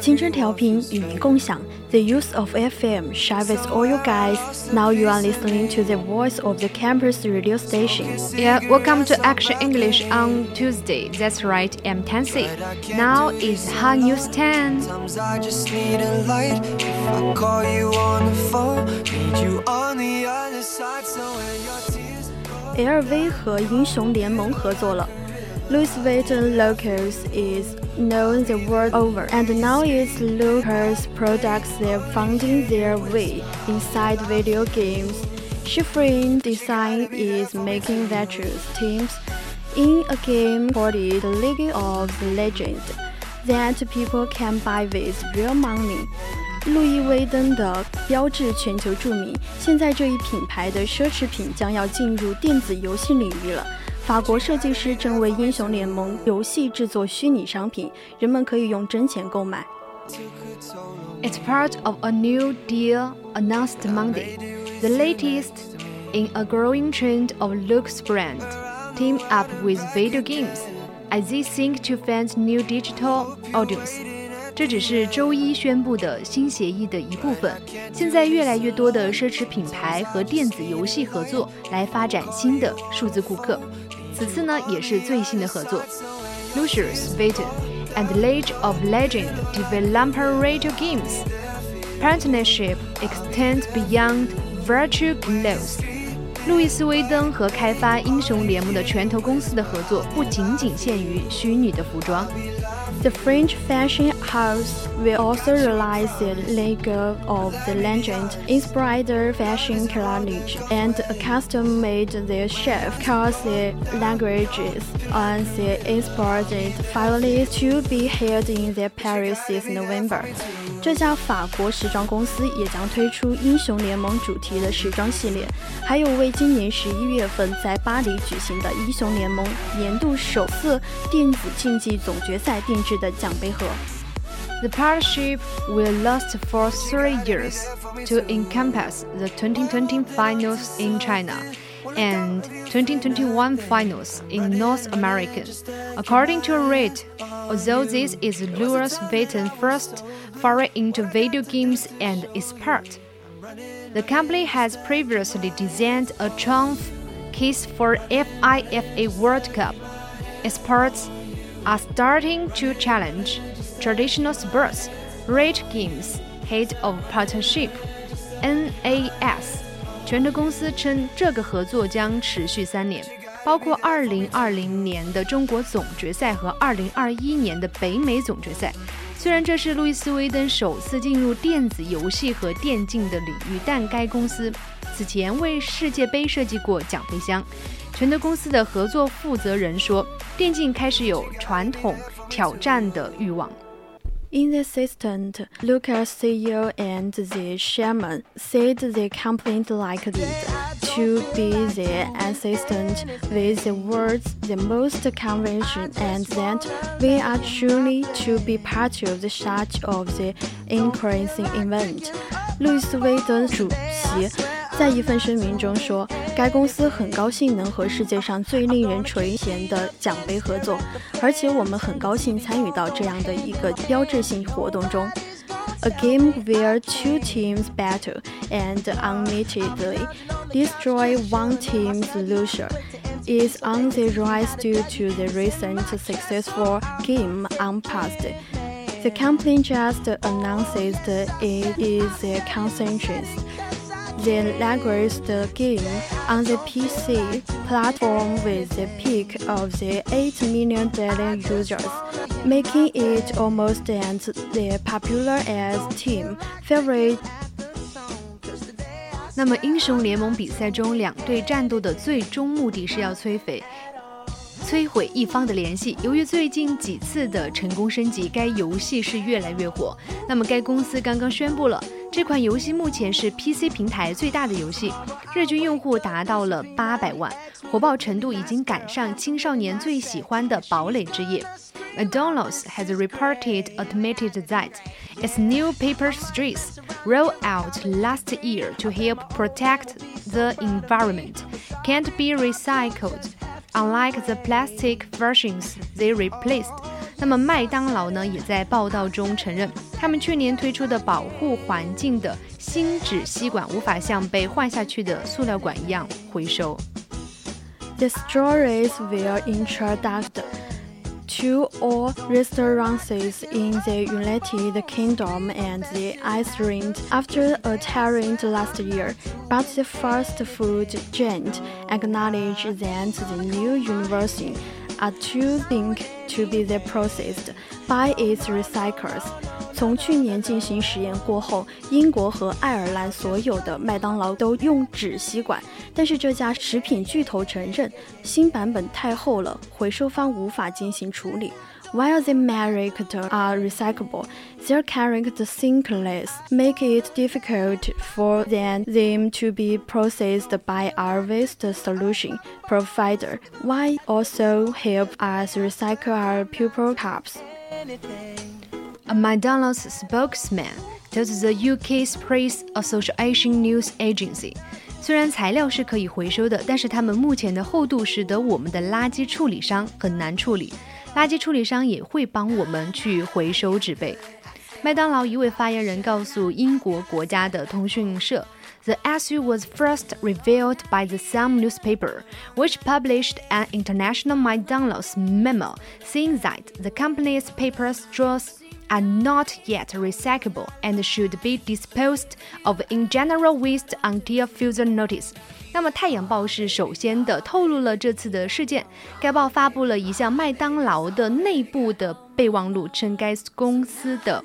青春调频与您共享，The use of FM share with all you guys. Now you are listening to the voice of the campus radio station. Yeah, welcome to Action English on Tuesday. That's right, I'm Tansy. Now is Hot News 10. Sometimes I just need a light. If I call you on the phone, need you on the other side. So when your tears fall. LV 和英雄联盟合作了。 Louis Vuitton Locals is known the world over, and now its Lucas products are finding their way inside video games. Chiffring design is making virtuous teams in a game called the League of Legends that people can buy with real money. 路易威登的标志全球着名，现在这一品牌的奢侈品将要进入电子游戏领域了。 法国设计师正为英雄联盟游戏制作虚拟商品，人们可以用真钱购买。 It's part of a new deal announced Monday, the latest in a growing trend of Lux brand, team up with video games as they seek to find new digital audience. 这只是周一宣布的新协议的一部分。现在越来越多的奢侈品牌和电子游戏合作来发展新的数字顾客。 此次呢，也是最新的合作。Lucius Vuitton and Legend of Legend developer radio games. Partnership extends beyond virtual clothes 路易斯威登和开发英雄联盟的拳头公司的合作不仅仅限于虚拟的服装。The French fashion house will also realize the League of the Legend inspired fashion collage and a custom-made their chef cause the languages on the inspired finally to be held in the Paris this November. 这家法国时装公司也将推出英雄联盟主题的时装系列，还有为今年十一月份在巴黎举行的英雄联盟年度首次电子竞技总决赛定制的奖杯盒。The partnership will last for three years to encompass the 2020 finals in China and 2021 finals in North America. According to Riot, although this is Louis Vuitton first foray into video games and its. The company has previously designed a triumph case for FIFA World Cup. Its are starting to challenge traditional sports, Riot Games, head of partnership, NAS. 全职公司称，这个合作将持续三年，包括2020年的中国总决赛和2021年的北美总决赛。虽然这是路易斯威登首次进入电子游戏和电竞的领域，但该公司此前为世界杯设计过奖杯箱。全德公司的合作负责人说：“电竞开始有传统挑战的欲望。” In the assistant, Lucas CEO and the chairman said the company liked it to be the assistant with the words the most convention and that we are truly to be part of the such of the increasing event. 路易斯威登主席 在一份声明中说，该公司很高兴能和世界上最令人垂涎的奖杯合作，而且我们很高兴参与到这样的一个标志性活动中。A game where two teams battle and unlimitedly destroy one team's loser is on the rise due to the recent successful game on past. The company just announced it is a concentrate the largest game on the PC platform with the peak of the 8 million daily users, making it almost as popular as Team favorite 那么，英雄联盟比赛中，两队战斗的最终目的是要摧毁。摧毁一方的联系。由于最近几次的成功升级，该游戏是越来越火。那么，该公司刚刚宣布了，这款游戏目前是 PC 平台最大的游戏，日均用户达到了八百万，火爆程度已经赶上青少年最喜欢的堡垒之夜。McDonald's has reported admitted that its new paper streets rolled out last year to help protect the environment can't be recycled. Unlike the plastic versions they replaced，那么麦当劳呢也在报道中承认， 他们去年推出的保护环境的新纸吸管无法像被换下去的塑料管一样回收。The stories were introduced to all restaurants in the United Kingdom and the Ireland after a tyrant last year, but the fast food giant acknowledged that the new university are too linked to be the processed by its recyclers. 从去年进行实验过后，英国和爱尔兰所有的麦当劳都用纸吸管，但是这家食品巨头承认新版本太厚了，回收方无法进行处理。While the characters are recyclable, their character thinkness make it difficult for them, them to be processed by our waste solution provider. Why also help us recycle our paper cups? A McDonald's spokesman told the UK's Press Association news agency，虽然材料是可以回收的，但是它们目前的厚度使得我们的垃圾处理商很难处理。垃圾处理商也会帮我们去回收纸杯。麦当劳一位发言人告诉英国国家的通讯社。The issue was first revealed by the Sun newspaper, which published an international McDonald's memo saying that the company's paper straws are not yet recyclable and should be disposed of in general waste until further notice. 那么，《太阳报》是首先的透露了这次的事件。该报发布了一项麦当劳的内部的备忘录，称该公司的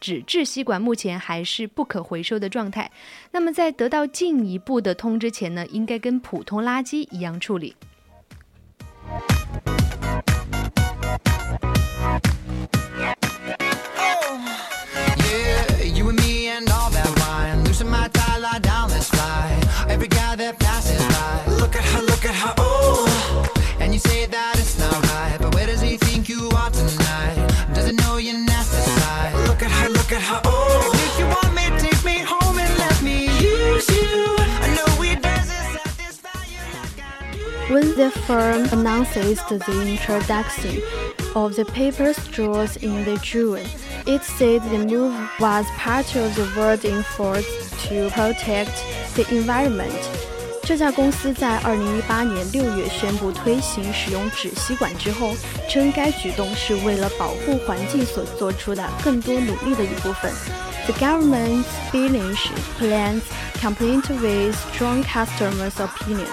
纸质吸管目前还是不可回收的状态。那么，在得到进一步的通知前呢，应该跟普通垃圾一样处理。When the firm announces the introduction of the paper straws in the June, it said the move was part of the world effort to protect the environment. 这家公司在二零一八年六月宣布推行使用纸吸管之后，称该举动是为了保护环境所做出的更多努力的一部分。The government's business plans, complete with strong customers' opinion,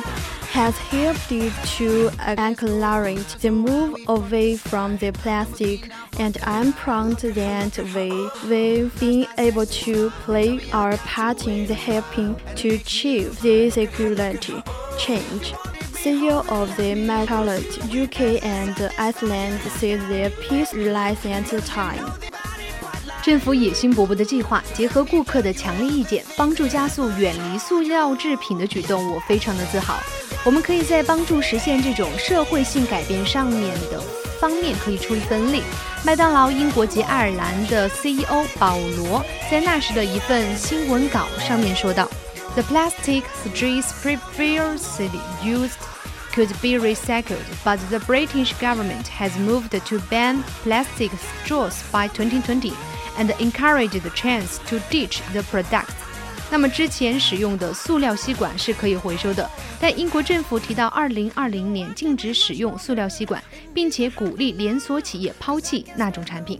has helped it to accelerate the move away from the plastic, and I'm proud that we, we've been able to play our part in the helping to achieve this equality change. CEO of the Metallet UK and Ireland said their peace relies at time. 政府野心勃勃的计划，结合顾客的强烈意见，帮助加速远离塑料制品的举动，我非常的自豪。我们可以在帮助实现这种社会性改变上面的方面可以出一份力。麦当劳英国及爱尔兰的 CEO 保罗在那时的一份新闻稿上面说道：“The plastic straws previously used could be recycled, but the British government has moved to ban plastic straws by 2020 and encourage the chance to ditch the product.” 那么之前使用的塑料吸管是可以回收的，但英国政府提到2020年禁止使用塑料吸管，并且鼓励连锁企业抛弃那种产品。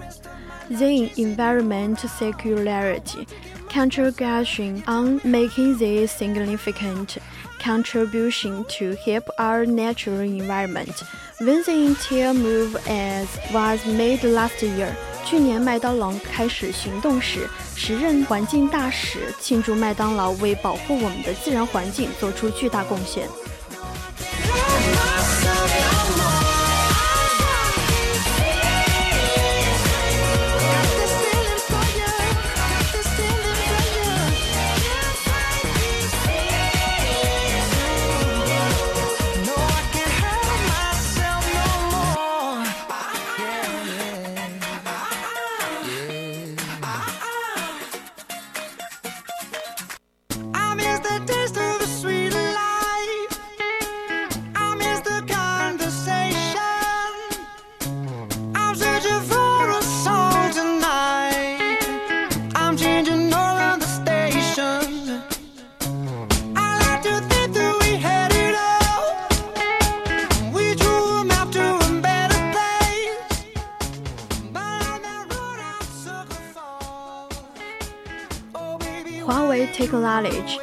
The environment circularity congregation on making this significant contribution to help our natural environment. When the entire move as was made last year, 去年麦当劳开始行动时，时任环境大使庆祝麦当劳为保护我们的自然环境做出巨大贡献。Huawei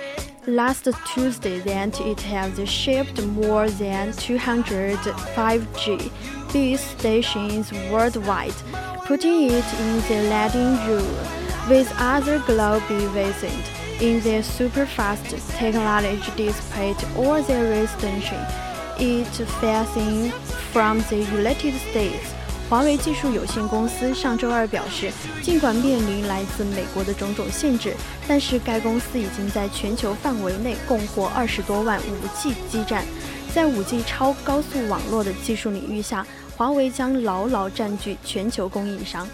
last Tuesday that it has shipped more than 200 5G base stations worldwide, putting it in the leading role with other global visits in their super-fast technology despite all their restrictions. It facing from the United States. 华为技术有限公司上周二表示，尽管面临来自美国的种种限制，但是该公司已经在全球范围内供货二十多万 5G 基站。在 5G 超高速网络的技术领域下，华为将牢牢占据全球供应商。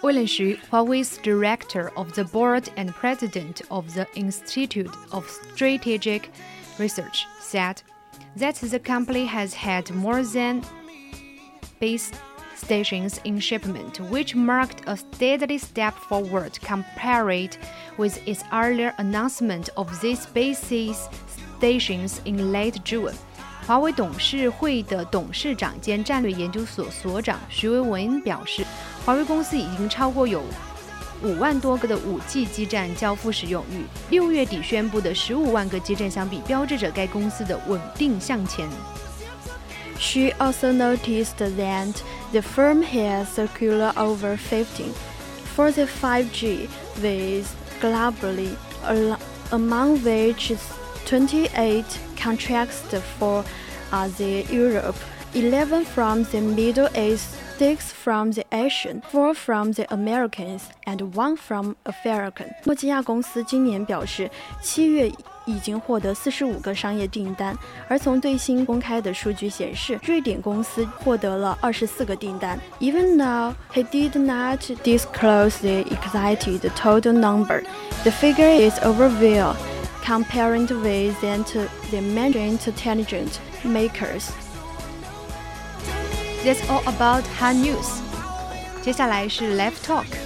魏len徐，Huawei's Director of the Board and President of the Institute of Strategic Research, said that the company has had more than base stations in shipment, which marked a steady step forward compared with its earlier announcement of these BASES STATIONS in late June. 华为董事会的董事长兼战略研究所所长徐维文表示，华为公司已经超过有五万多个的 5G 基站交付使用，与六月底宣布的15万个基站相比，标志着该公司的稳定向前。She also noticed that the firm has circular over 15 for the 5G with globally, among which 28 contracts for uh, the Europe, 11 from the Middle East, 6 from the Asian, 4 from the Americans, and 1 from African. 诺基亚公司今年表示，七月 已经获得四十五个商业订单，而从最新公开的数据显示，瑞典公司获得了二十四个订单。Even now, he did not disclose the exact total number. The figure is overall, comparing with the major intelligent makers. That's all about hard news. 接下来是 Live Talk。